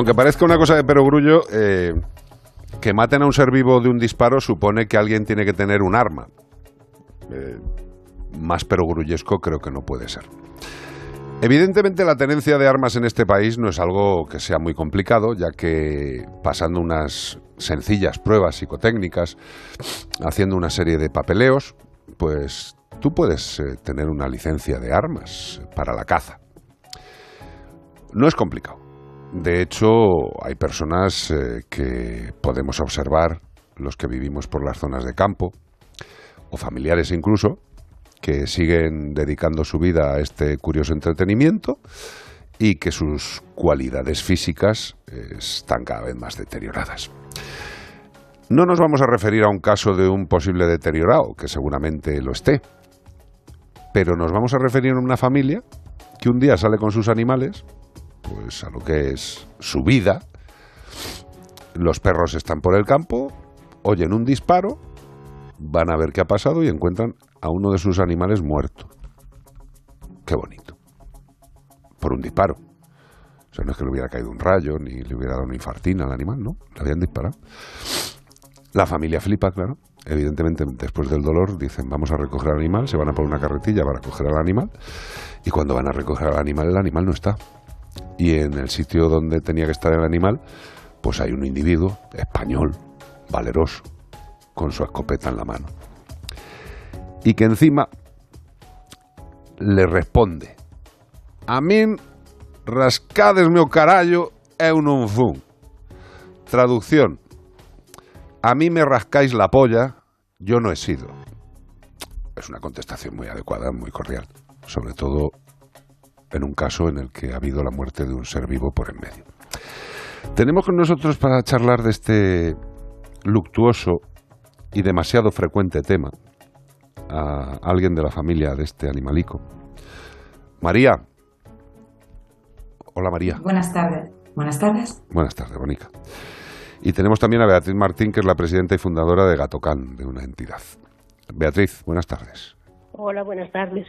Aunque parezca una cosa de perogrullo, eh, que maten a un ser vivo de un disparo supone que alguien tiene que tener un arma. Eh, más perogrullesco creo que no puede ser. Evidentemente la tenencia de armas en este país no es algo que sea muy complicado, ya que pasando unas sencillas pruebas psicotécnicas, haciendo una serie de papeleos, pues tú puedes eh, tener una licencia de armas para la caza. No es complicado. De hecho, hay personas eh, que podemos observar, los que vivimos por las zonas de campo, o familiares incluso, que siguen dedicando su vida a este curioso entretenimiento y que sus cualidades físicas eh, están cada vez más deterioradas. No nos vamos a referir a un caso de un posible deteriorado, que seguramente lo esté, pero nos vamos a referir a una familia que un día sale con sus animales, pues a lo que es su vida, los perros están por el campo, oyen un disparo, van a ver qué ha pasado y encuentran a uno de sus animales muerto. Qué bonito. Por un disparo. O sea, no es que le hubiera caído un rayo, ni le hubiera dado una infartina al animal, ¿no? Le habían disparado. La familia flipa, claro. Evidentemente, después del dolor, dicen, vamos a recoger al animal, se van a por una carretilla para recoger al animal, y cuando van a recoger al animal, el animal no está. Y en el sitio donde tenía que estar el animal, pues hay un individuo español, valeroso, con su escopeta en la mano. Y que encima le responde, a mí rascades carallo é un. Traducción, a mí me rascáis la polla, yo no he sido. Es una contestación muy adecuada, muy cordial, sobre todo en un caso en el que ha habido la muerte de un ser vivo por en medio. Tenemos con nosotros para charlar de este luctuoso y demasiado frecuente tema a alguien de la familia de este animalico. María. Hola María. Buenas tardes. Buenas tardes. Buenas tardes, Bonica. Y tenemos también a Beatriz Martín, que es la presidenta y fundadora de Gatocán, de una entidad. Beatriz, buenas tardes. Hola, buenas tardes.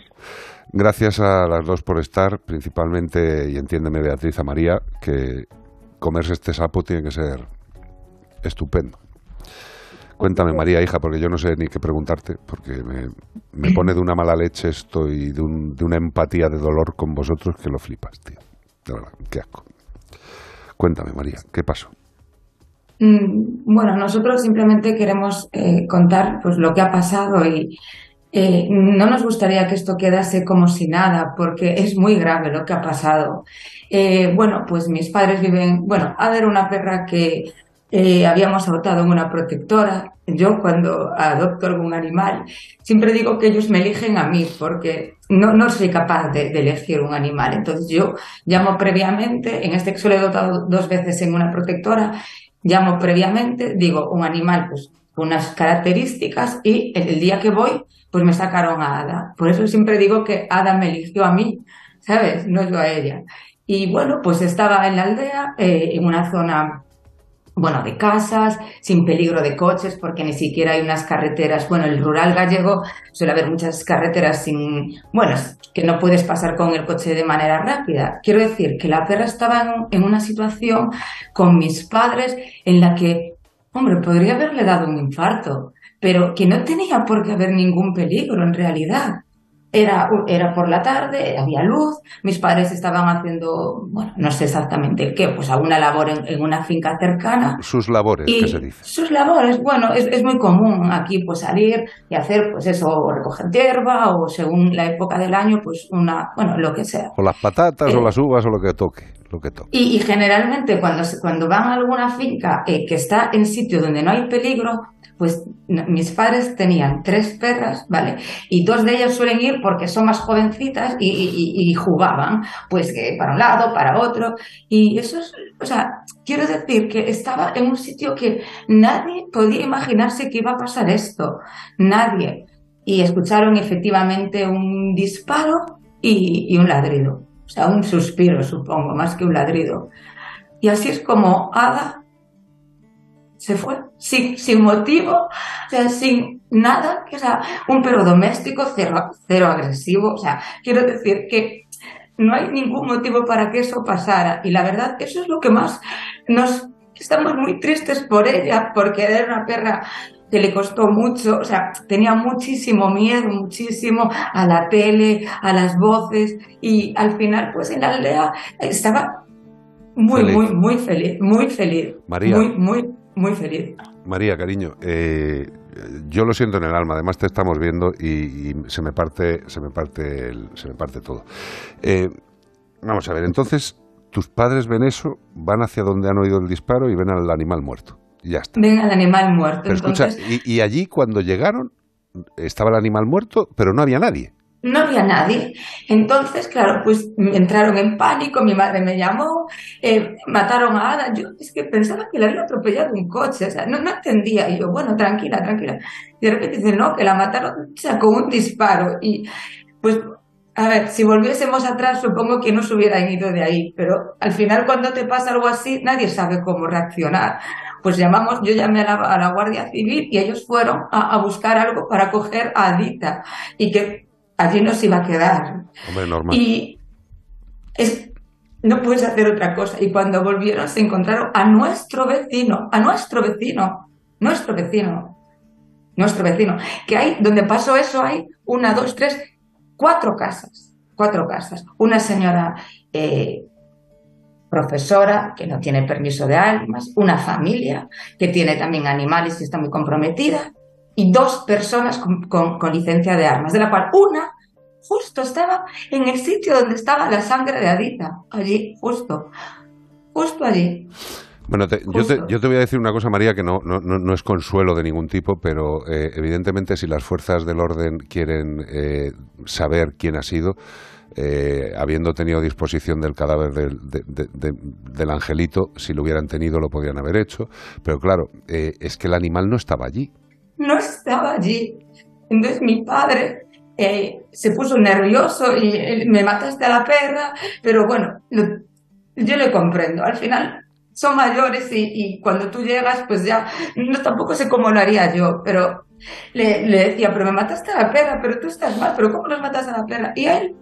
Gracias a las dos por estar, principalmente, y entiéndeme Beatriz, a María, que comerse este sapo tiene que ser estupendo. Cuéntame, María, hija, porque yo no sé ni qué preguntarte, porque me, me pone de una mala leche esto y de, un, de una empatía de dolor con vosotros que lo flipas, tío. De verdad, qué asco. Cuéntame, María, ¿qué pasó? Mm, Bueno, nosotros simplemente queremos eh, contar pues lo que ha pasado y eh, no nos gustaría que esto quedase como si nada, porque es muy grave lo que ha pasado. Eh, bueno, pues mis padres viven, bueno, Ada era una perra que eh, habíamos adoptado en una protectora. Yo cuando adopto algún animal, siempre digo que ellos me eligen a mí, porque no, no soy capaz de, elegir un animal. Entonces yo llamo previamente, en este caso lo he adoptado dos veces en una protectora, llamo previamente, digo un animal pues unas características y el día que voy pues me sacaron a Ada. Por eso siempre digo que Ada me eligió a mí, ¿sabes? No yo a ella. Y bueno, pues estaba en la aldea, eh, en una zona, bueno, de casas, sin peligro de coches, porque ni siquiera hay unas carreteras. Bueno, el rural gallego suele haber muchas carreteras sin, bueno, que no puedes pasar con el coche de manera rápida. Quiero decir que la perra estaba en, en una situación con mis padres en la que, hombre, podría haberle dado un infarto pero que no tenía por qué haber ningún peligro en realidad. Era, era por la tarde, había luz, mis padres estaban haciendo, bueno, no sé exactamente el qué, pues alguna labor en, en una finca cercana. Sus labores, Y ¿qué se dice? sus labores, bueno, es, es muy común aquí pues salir y hacer pues eso, o recoger hierba o según la época del año, pues una, bueno, lo que sea. O las patatas, Eh. o las uvas, o lo que toque, lo que toque. Y, y generalmente cuando, cuando van a alguna finca eh, que está en sitio donde no hay peligro, pues mis padres tenían tres perras, ¿vale? Y dos de ellas suelen ir porque son más jovencitas y, jugaban, pues que para un lado, para otro. Y eso es, o sea, quiero decir que estaba en un sitio que nadie podía imaginarse que iba a pasar esto. Nadie. Y escucharon efectivamente un disparo y, y un ladrido. O sea, un suspiro, supongo, más que un ladrido. Y así es como Ada se fue, sin, sin motivo, o sea, sin nada, que, o sea, un perro doméstico, cero, cero agresivo, o sea, quiero decir que no hay ningún motivo para que eso pasara. Y la verdad, eso es lo que más nos... Estamos muy tristes por ella, porque era una perra que le costó mucho, o sea, tenía muchísimo miedo, muchísimo a la tele, a las voces, y al final, pues en la aldea estaba muy, muy, muy feliz, muy feliz. María. Muy, muy, muy feliz. María, cariño, eh, yo lo siento en el alma, además te estamos viendo y, se me parte, se me parte, se me parte todo. Eh, vamos a ver, entonces tus padres ven eso, van hacia donde han oído el disparo y ven al animal muerto. Y ya está. Ven al animal muerto. Pero escucha, y, y allí cuando llegaron estaba el animal muerto, pero no había nadie no había nadie. Entonces, claro, pues entraron en pánico, mi madre me llamó, eh, mataron a Ada. Yo es que pensaba que le había atropellado un coche, o sea, no, no entendía. Y yo, bueno, tranquila, tranquila. Y de repente dicen, no, que la mataron o con un disparo. Y pues, a ver, si volviésemos atrás, supongo que no se hubieran ido de ahí, pero al final cuando te pasa algo así, nadie sabe cómo reaccionar. Pues llamamos, yo llamé a la, Guardia Civil y ellos fueron a, a buscar algo para coger a Adita y que allí nos iba a quedar. Hombre, normal. Y es, no puedes hacer otra cosa. Y cuando volvieron se encontraron a nuestro vecino, a nuestro vecino, nuestro vecino, nuestro vecino, que hay, donde pasó eso hay una, dos, tres, cuatro casas, cuatro casas. Una señora eh, profesora que no tiene permiso de armas, una familia que tiene también animales y está muy comprometida, y dos personas con, licencia de armas, de la cual una justo estaba en el sitio donde estaba la sangre de Adita, allí, justo, justo allí. Bueno, yo, te, yo, te, voy a decir una cosa, María, que no, no, no es consuelo de ningún tipo, pero eh, evidentemente si las fuerzas del orden quieren eh, saber quién ha sido, eh, habiendo tenido disposición del cadáver del, del, angelito, si lo hubieran tenido lo podrían haber hecho, pero claro, es que el animal no estaba allí no estaba allí. Entonces mi padre eh, se puso nervioso y me mataste a la perra, pero bueno, yo le comprendo. Al final son mayores y, cuando tú llegas, pues ya, no tampoco sé cómo lo haría yo, pero le, le, decía, pero me mataste a la perra, pero tú estás mal, pero ¿cómo nos matas a la perra? Y él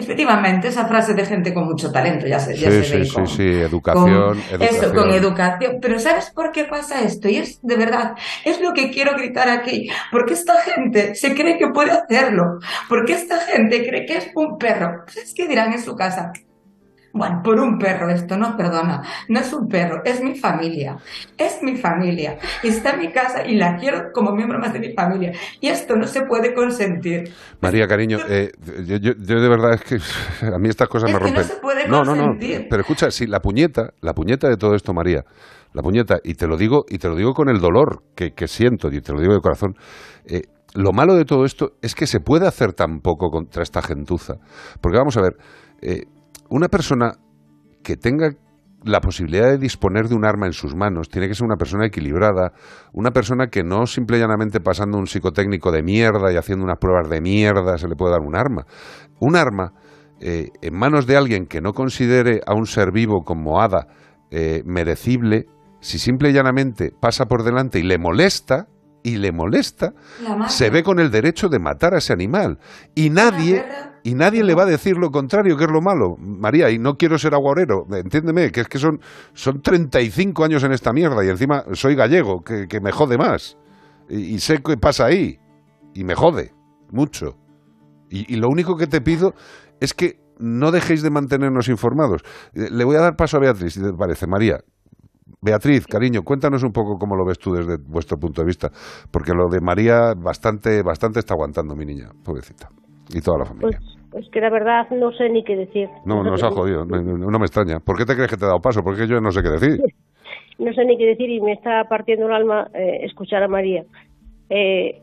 Efectivamente, esa frase de gente con mucho talento, ya se, ya sí, sí, sí, sí, educación, educación. Eso, con educación. Pero ¿sabes por qué pasa esto? Y es de verdad, es lo que quiero gritar aquí. Porque esta gente se cree que puede hacerlo. Porque esta gente cree que es un perro. ¿Sabes qué dirán en su casa? Bueno, por un perro esto, no, perdona, no es un perro, es mi familia, es mi familia, está en mi casa y la quiero como miembro más de mi familia. Y esto no se puede consentir. María, cariño, eh, yo, de verdad es que a mí estas cosas me rompen. no se puede no, no, no, pero escucha, sí, la puñeta, la puñeta de todo esto, María, la puñeta, y te lo digo, y te lo digo con el dolor que, siento, y te lo digo de corazón, eh, lo malo de todo esto es que se puede hacer tan poco contra esta gentuza. Porque vamos a ver, eh, una persona que tenga la posibilidad de disponer de un arma en sus manos tiene que ser una persona equilibrada, una persona que no simple y llanamente pasando un psicotécnico de mierda y haciendo unas pruebas de mierda se le puede dar un arma. Un arma eh, en manos de alguien que no considere a un ser vivo como hada eh, merecible, si simple y llanamente pasa por delante y le molesta, y le molesta, se ve con el derecho de matar a ese animal. Y nadie, y nadie le va a decir lo contrario, que es lo malo. María, y no quiero ser aguarero, entiéndeme, que es que son, son 35 años en esta mierda y encima soy gallego, que, que me jode más. Y, sé qué pasa ahí. Y me jode, mucho. Y, y lo único que te pido es que no dejéis de mantenernos informados. Eh, le voy a dar paso a Beatriz, si te parece, María. Beatriz, cariño, cuéntanos un poco cómo lo ves tú desde vuestro punto de vista, porque lo de María bastante, bastante está aguantando mi niña, pobrecita, y toda la familia. Pues, es que la verdad no sé ni qué decir. No, nos ha jodido, no, me extraña. ¿Por qué te crees que te he dado paso? Porque yo no sé qué decir. no sé ni qué decir y me está partiendo el alma eh, escuchar a María. Eh,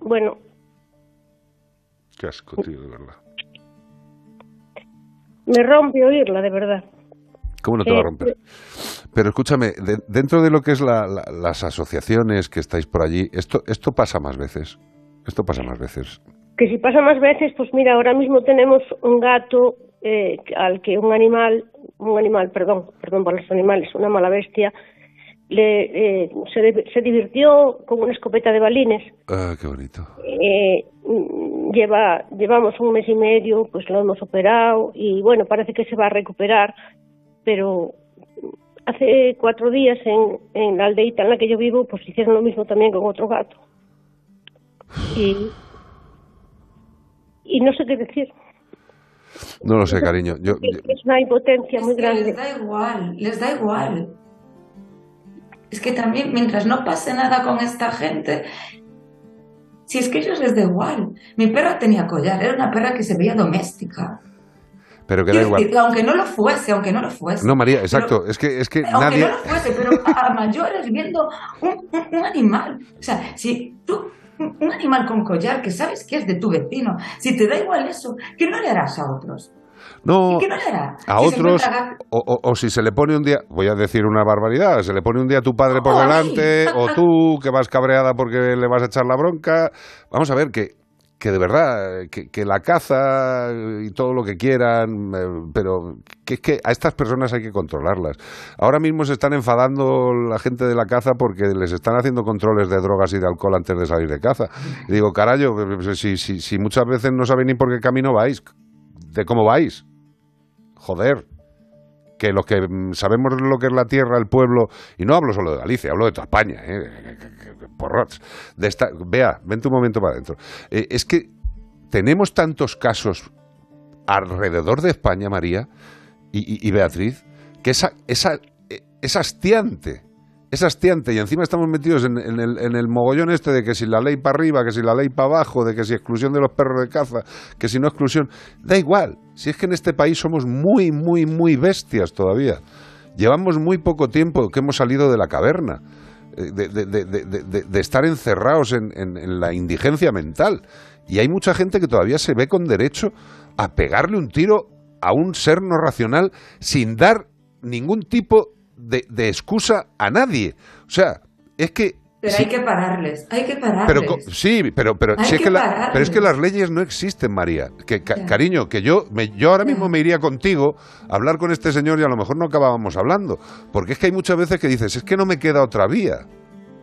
bueno. Qué asco, tío, de verdad. Me rompe oírla, de verdad. ¿Cómo no te va a romper? Pero escúchame, dentro de lo que es las asociaciones que estáis por allí, esto, esto pasa más veces. Esto pasa más veces. Que si pasa más veces, pues mira, ahora mismo tenemos un gato eh, al que un animal, un animal, perdón, perdón por los animales, una mala bestia, le, eh, se, se, divirtió con una escopeta de balines. Ah, qué bonito. Eh, lleva llevamos un mes y medio, pues lo hemos operado y bueno, parece que se va a recuperar, pero hace cuatro días en, en la aldeita en la que yo vivo, pues hicieron lo mismo también con otro gato. Y, y no sé qué decir. No lo sé, cariño. Yo, es una impotencia muy grande. Les da igual, les da igual. Es que también, mientras no pase nada con esta gente, si es que a ellos les da igual. Mi perra tenía collar, era una perra que se veía doméstica. Pero que da igual. aunque no lo fuese, aunque no lo fuese. No, María, exacto. es que, es que aunque nadie. no lo fuese, pero a mayores viendo un, un, animal. O sea, si tú un animal con collar que sabes que es de tu vecino, si te da igual eso, ¿qué no le harás a otros? No, ¿Qué no le harás? a otros, o, o, o, si se le pone un día, voy a decir una barbaridad, se le pone un día a tu padre por delante, o tú que vas cabreada porque le vas a echar la bronca. Vamos a ver que que de verdad, que, la caza y todo lo que quieran, eh, pero que es que a estas personas hay que controlarlas. Ahora mismo se están enfadando la gente de la caza porque les están haciendo controles de drogas y de alcohol antes de salir de caza. Y digo, carajo, si, si, si muchas veces no saben ni por qué camino vais, de cómo vais. Joder que los que sabemos lo que es la tierra, el pueblo, y no hablo solo de Galicia, hablo de toda España, ¿eh? porrots, de esta, vea, vente un momento para adentro. Eh, es que tenemos tantos casos alrededor de España, María y, Beatriz, que esa, esa, es hastiante. Es hastiante y encima estamos metidos en, en, el, en, el, mogollón este de que si la ley para arriba, que si la ley para abajo, de que si exclusión de los perros de caza, que si no exclusión. Da igual, si es que en este país somos muy, muy, muy bestias todavía. Llevamos muy poco tiempo que hemos salido de la caverna, de, de, de, de estar encerrados en, en la indigencia mental. Y hay mucha gente que todavía se ve con derecho a pegarle un tiro a un ser no racional sin dar ningún tipo de, de, excusa a nadie. O sea, es que... Pero sí, hay que pararles, hay que pararles. Pero, sí, pero, pero, si es que que la, pero es que las leyes no existen, María. Que, ca, cariño, que yo, me, yo ahora mismo me iría contigo a hablar con este señor y a lo mejor no acabábamos hablando. Porque es que hay muchas veces que dices, es que no me queda otra vía.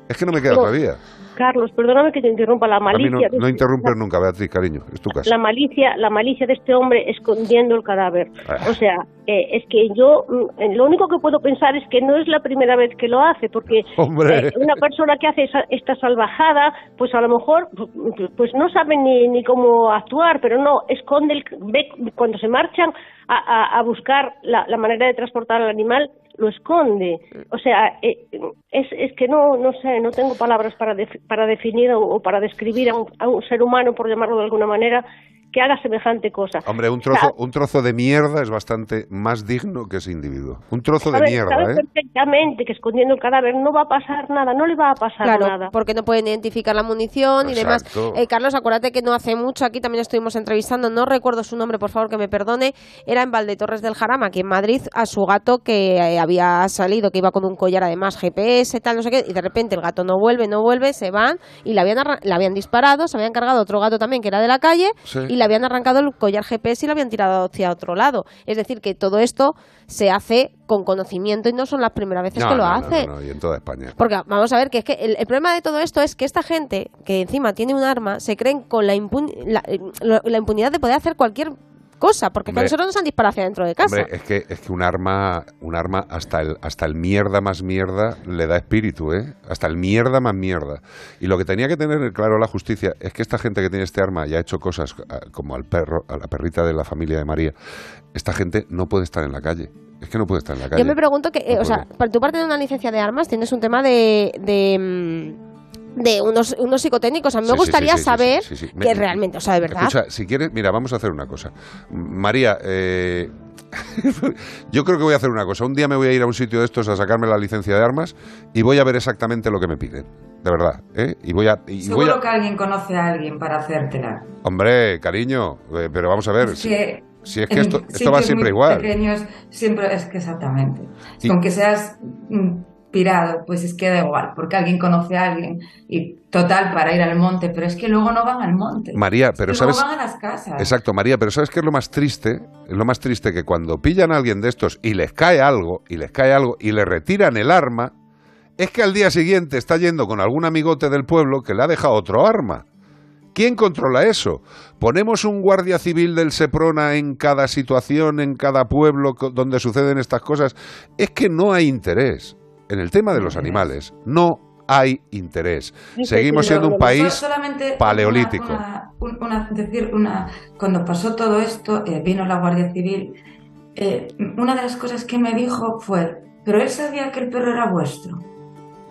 Es que no me queda No. otra vía. Carlos, perdóname que te interrumpa la A mí malicia. no, de no este- interrumpes nunca, Beatriz, cariño. Es tu casa. la malicia, la malicia de este hombre escondiendo el cadáver. Ah. O sea, eh, es que yo mm, lo único que puedo pensar es que no es la primera vez que lo hace, porque eh, una persona que hace esa- esta salvajada, pues a lo mejor pues- pues no sabe ni, ni cómo actuar, pero no, esconde, el, ve cuando se marchan a, a- a buscar la, la manera de transportar al animal, lo esconde. O sea, eh, es, es que no, no sé, no tengo palabras para, para definir o, o para describir a un, a un ser humano, por llamarlo de alguna manera, que haga semejante cosa. Hombre, un trozo, un trozo de mierda es bastante más digno que ese individuo. Un trozo de mierda, sabe ¿eh? perfectamente que escondiendo el cadáver no va a pasar nada, no le va a pasar Claro, nada. porque no pueden identificar la munición y demás. Eh, Carlos, acuérdate que no hace mucho, aquí también estuvimos entrevistando, no recuerdo su nombre, por favor que me perdone, era en Valdetorres del Jarama, aquí en Madrid, a su gato que eh, había salido, que iba con un collar además GPS, tal, no sé qué, y de repente el gato no vuelve, no vuelve, se van y le habían, le habían disparado, se habían cargado otro gato también que era de la calle Sí. y le habían arrancado el collar GPS y lo habían tirado hacia otro lado. Es decir, que todo esto se hace con conocimiento y no son las primeras veces No, que lo no, hace. no, y en toda España. Porque vamos a ver que es que el, el problema de todo esto es que esta gente que encima tiene un arma se creen con la, impun- la, eh, la impunidad de poder hacer cualquier cosa, porque Hombre. nosotros nos han disparado hacia dentro de casa. Hombre, es que, es que un arma, un arma hasta el, hasta el mierda más mierda le da espíritu, ¿eh? Hasta el mierda más mierda. Y lo que tenía que tener claro la justicia es que esta gente que tiene este arma y ha hecho cosas ah, como al perro, a la perrita de la familia de María, esta gente no puede estar en la calle. Es que no puede estar en la calle. Yo me pregunto que, eh, No o sea, para tu parte de una licencia de armas tienes un tema de... de mm, de unos, unos psicotécnicos. A mí Sí, me gustaría sí, sí, sí, saber sí, sí, sí. que Me- realmente, o sea, de verdad. Escucha, si quieres, mira, vamos a hacer una cosa. María, eh, yo creo que voy a hacer una cosa. Un día me voy a ir a un sitio de estos a sacarme la licencia de armas y voy a ver exactamente lo que me piden. De verdad, ¿eh? Y voy a... Y voy Seguro a... que alguien conoce a alguien para hacértela. Hombre, cariño, eh, pero vamos a ver. Es si- que si es que esto, va siempre muy igual. pequeños siempre es que exactamente. Y- Con que seas mm, pirado, pues es que da igual, porque alguien conoce a alguien y total para ir al monte, pero es que luego no van al monte. María, pero luego sabes... van a las casas. Exacto, María, pero ¿sabes qué es lo más triste? Es lo más triste que cuando pillan a alguien de estos y les cae algo, y les cae algo, y le retiran el arma, es que al día siguiente está yendo con algún amigote del pueblo que le ha dejado otro arma. ¿Quién controla eso? ¿Ponemos un guardia civil del Seprona en cada situación, en cada pueblo donde suceden estas cosas? Es que no hay interés. En el tema de los animales, no hay interés. Seguimos siendo un país paleolítico. decir, una, cuando pasó todo esto, eh, vino la Guardia Civil. Eh, una de las cosas que me dijo fue, pero él sabía que el perro era vuestro.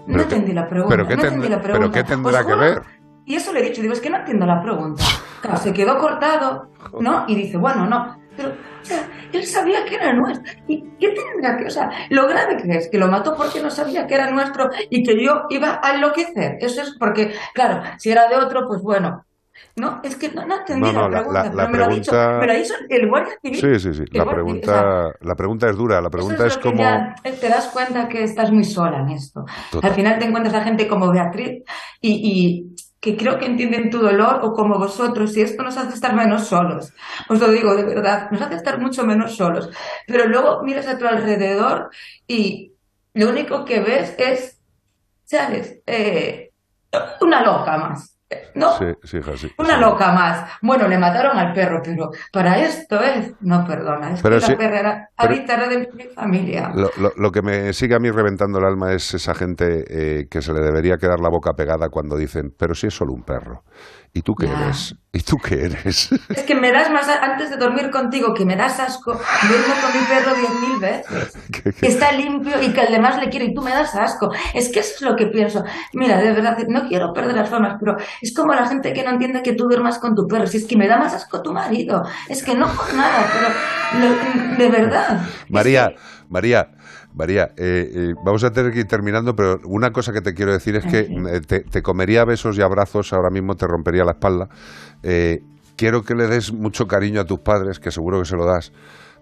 No entendí la pregunta. ¿Pero qué, tendrá que ver? Y eso le he dicho, digo, es que no entiendo la pregunta. Claro, se quedó cortado, ¿no? Y dice, bueno, no, pero, o sea, él sabía que era nuestro. ¿Y qué tendrá que, o sea, lo grave que es, que lo mató porque no sabía que era nuestro y que yo iba a enloquecer? Eso es porque, claro, si era de otro, pues bueno. No, es que no, no entendí la pregunta, pero me lo ha dicho, me lo ha dicho el guardia civil. Sí, sí, sí, la pregunta, la pregunta es dura, la pregunta es, como... te das cuenta que estás muy sola en esto. Al final te encuentras a gente como Beatriz y, y que creo que entienden tu dolor o como vosotros, y esto nos hace estar menos solos. Os lo digo de verdad, nos hace estar mucho menos solos. Pero luego miras a tu alrededor y lo único que ves es, ¿sabes? Eh, una loca más. ¿No? Sí, sí, sí, Una loca más. Bueno, le mataron al perro, pero para esto es. No, perdona, es que la perra era pero, de mi familia. Lo, que me sigue a mí reventando el alma es esa gente eh, que se le debería quedar la boca pegada cuando dicen, pero si es solo un perro. ¿Y tú qué eres? ¿Y tú qué eres? Es que me das más, antes de dormir contigo, que me das asco, duermo con mi perro diez mil veces, que está limpio y que el demás le quiere y tú me das asco. Es que eso es lo que pienso. Mira, de verdad, no quiero perder las formas, pero es como la gente que no entiende que tú duermas con tu perro. Si es que me da más asco tu marido. Es que no por nada, pero de verdad. María, María, María, eh, eh, vamos a tener que ir terminando, pero una cosa que te quiero decir es que eh, te, comería besos y abrazos, ahora mismo te rompería la espalda. quiero que le des mucho cariño a tus padres, que seguro que se lo das,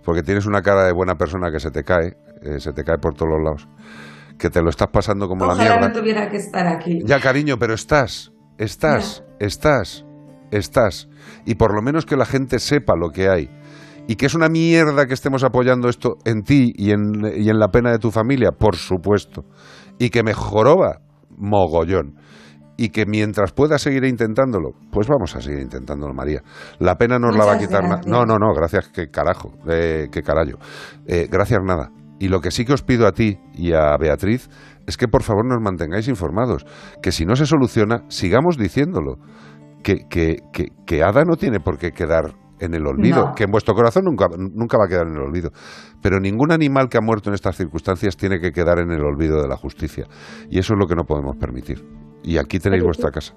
porque tienes una cara de buena persona que se te cae, se te cae por todos los lados, que te lo estás pasando como la mierda. no tuviera que estar aquí. Ya, cariño, pero estás, estás, estás, estás. Y por lo menos que la gente sepa lo que hay ¿Y que es una mierda que estemos apoyando esto en ti y en, y en la pena de tu familia? Por supuesto. Y que me joroba mogollón. Y que mientras pueda seguir intentándolo, pues vamos a seguir intentándolo, María. La pena nos la va a quitar nada. No, no, no, gracias, que carajo, eh, que carajo. Eh, gracias nada. Y lo que sí que os pido a ti y a Beatriz es que por favor nos mantengáis informados. Que si no se soluciona, sigamos diciéndolo. Que, que, que, que Ada no tiene por qué quedar en el olvido, que en vuestro corazón nunca, nunca va a quedar en el olvido. Pero ningún animal que ha muerto en estas circunstancias tiene que quedar en el olvido de la justicia. Y eso es lo que no podemos permitir. Y aquí tenéis vuestra casa.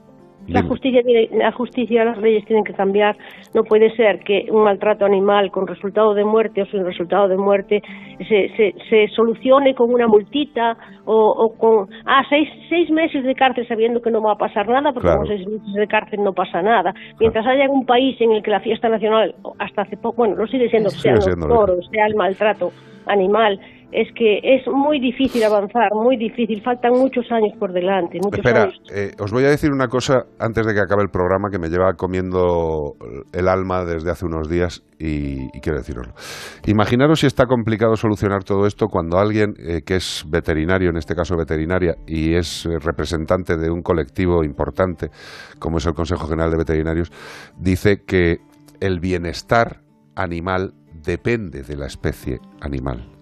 La justicia, la justicia, las leyes tienen que cambiar. No puede ser que un maltrato animal con resultado de muerte o sin resultado de muerte se, se, se solucione con una multita o, con seis, seis meses de cárcel sabiendo que no va a pasar nada, porque con seis meses de cárcel no pasa nada. Mientras haya un país en el que la fiesta nacional, hasta hace poco, bueno, no sigue siendo, sea los sea el maltrato animal, es que es muy difícil avanzar, muy difícil, faltan muchos años por delante. Espera, eh, os voy a decir una cosa antes de que acabe el programa que me lleva comiendo el alma desde hace unos días y, quiero deciroslo. Imaginaros si está complicado solucionar todo esto cuando alguien eh, que es veterinario, en este caso veterinaria, y es eh, representante de un colectivo importante como es el Consejo General de Veterinarios, dice que el bienestar animal depende de la especie animal.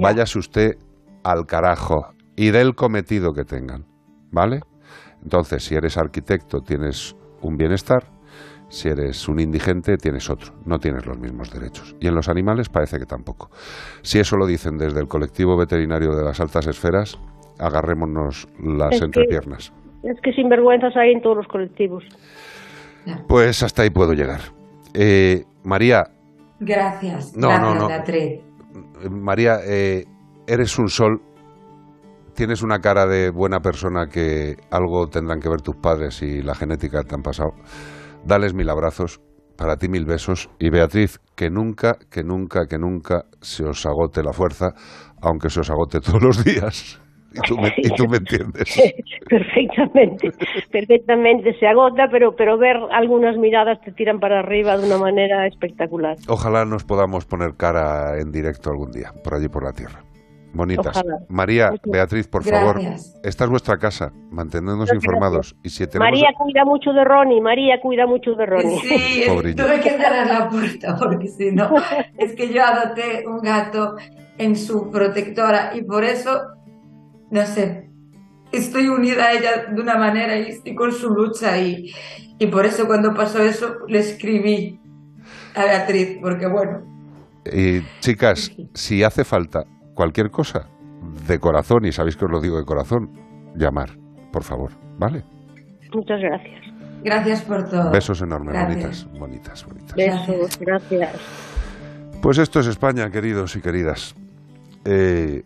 Váyase usted al carajo y del cometido que tengan, ¿vale? Entonces, si eres arquitecto tienes un bienestar, si eres un indigente tienes otro, no tienes los mismos derechos. Y en los animales parece que tampoco. Si eso lo dicen desde el colectivo veterinario de las altas esferas, agarrémonos las entrepiernas. es que sinvergüenzas hay en todos los colectivos. Pues hasta ahí puedo llegar. Eh, María. Gracias. No, gracias, no, no. María, eh, eres un sol, tienes una cara de buena persona que algo tendrán que ver tus padres y la genética te han pasado. Dales mil abrazos, para ti mil besos y Beatriz, que nunca, que nunca, que nunca se os agote la fuerza, aunque se os agote todos los días. Y tú, me, y tú me entiendes. Perfectamente, perfectamente. Se agota, pero, pero ver algunas miradas te tiran para arriba de una manera espectacular. Ojalá nos podamos poner cara en directo algún día, por allí por la tierra. Bonitas. María, Beatriz, por favor, esta es vuestra casa, mantenernos informados. Y si María cuida mucho de Ronnie, María cuida mucho de Ronnie. Sí, tuve que cerrar la puerta porque si no, es que yo adopté un gato en su protectora y por eso, no sé, estoy unida a ella de una manera y estoy con su lucha y, y por eso cuando pasó eso le escribí a Beatriz, porque bueno. Y chicas, si hace falta cualquier cosa de corazón, y sabéis que os lo digo de corazón, llamar, por favor, ¿vale? Muchas gracias. Gracias por todo. Besos enormes, bonitas, bonitas, bonitas. Besos, gracias. Pues esto es España, queridos y queridas. Eh,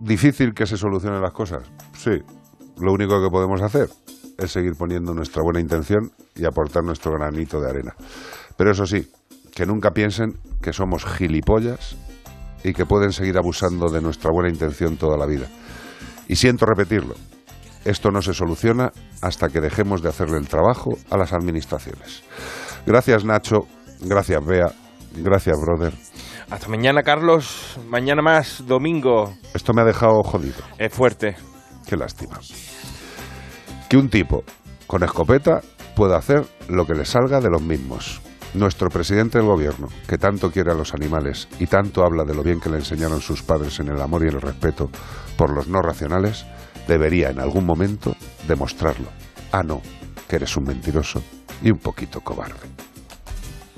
¿Difícil que se solucionen las cosas? Sí. Lo único que podemos hacer es seguir poniendo nuestra buena intención y aportar nuestro granito de arena. Pero eso sí, que nunca piensen que somos gilipollas y que pueden seguir abusando de nuestra buena intención toda la vida. Y siento repetirlo, esto no se soluciona hasta que dejemos de hacerle el trabajo a las administraciones. Gracias Nacho, gracias Bea, gracias brother. Hasta mañana Carlos, mañana más, domingo. Esto me ha dejado jodido. Es fuerte. Qué lástima. Que un tipo con escopeta pueda hacer lo que le salga de los mismos. Nuestro presidente del gobierno, que tanto quiere a los animales y tanto habla de lo bien que le enseñaron sus padres en el amor y el respeto por los no racionales, debería en algún momento demostrarlo. Ah, no, que eres un mentiroso y un poquito cobarde.